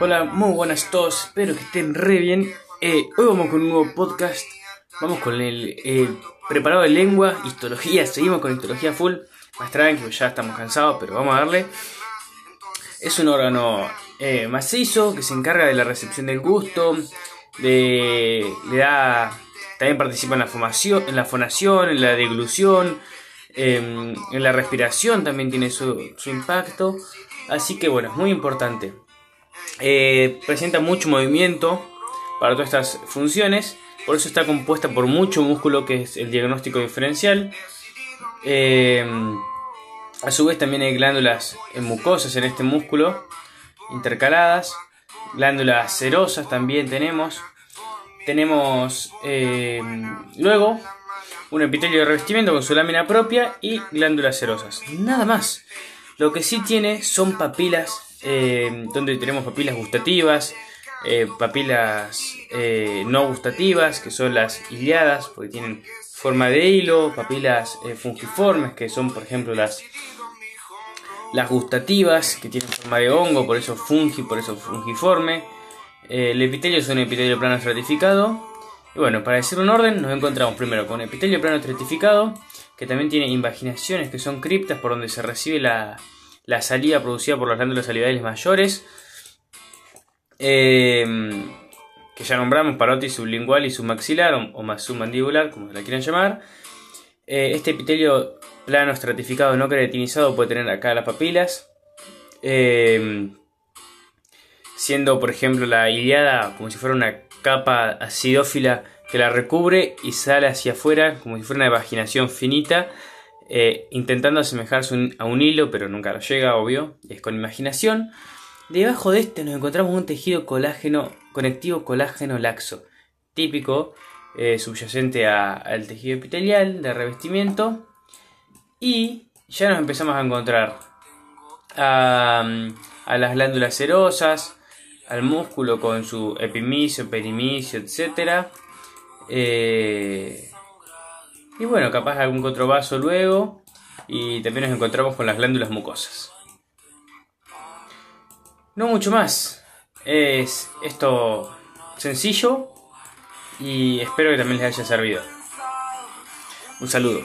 Hola, muy buenas a todos, espero que estén re bien. Eh, hoy vamos con un nuevo podcast, vamos con el eh, preparado de lengua, histología, seguimos con histología full, más tranquilo, ya estamos cansados, pero vamos a darle. Es un órgano eh, macizo que se encarga de la recepción del gusto, de, le da, también participa en la, fonación, en la fonación, en la deglución, em, en la respiración también tiene su, su impacto, así que bueno, es muy importante. Eh, presenta mucho movimiento para todas estas funciones, por eso está compuesta por mucho músculo que es el diagnóstico diferencial. Eh, a su vez también hay glándulas mucosas en este músculo intercaladas, glándulas serosas también tenemos. Tenemos eh, luego un epitelio de revestimiento con su lámina propia y glándulas serosas. Nada más. Lo que sí tiene son papilas eh, donde tenemos papilas gustativas, eh, papilas eh, no gustativas, que son las iliadas, porque tienen forma de hilo, papilas fungiformes, que son por ejemplo las, las gustativas, que tienen forma de hongo, por eso fungi, por eso fungiforme. el epitelio es un epitelio plano estratificado. Y bueno, para decir un orden, nos encontramos primero con epitelio plano estratificado, que también tiene invaginaciones, que son criptas por donde se recibe la, la salida producida por las glándulas salivares mayores, eh, que ya nombramos, parotis sublingual y submaxilar, o, o submandibular, como la quieran llamar. Eh, este epitelio plano estratificado no creatinizado puede tener acá las papilas. Eh, siendo, por ejemplo, la iliada como si fuera una capa acidófila que la recubre y sale hacia afuera como si fuera una vaginación finita eh, intentando asemejarse a un hilo, pero nunca lo llega, obvio, es con imaginación. Debajo de este nos encontramos un tejido colágeno, conectivo colágeno laxo, típico, eh, subyacente al tejido epitelial de revestimiento. Y ya nos empezamos a encontrar a, las glándulas serosas, al músculo con su epimicio, perimicio, etc. Y bueno, capaz algún otro vaso luego. Y también nos encontramos con las glándulas mucosas. No mucho más. Es esto sencillo y espero que también les haya servido. Un saludo.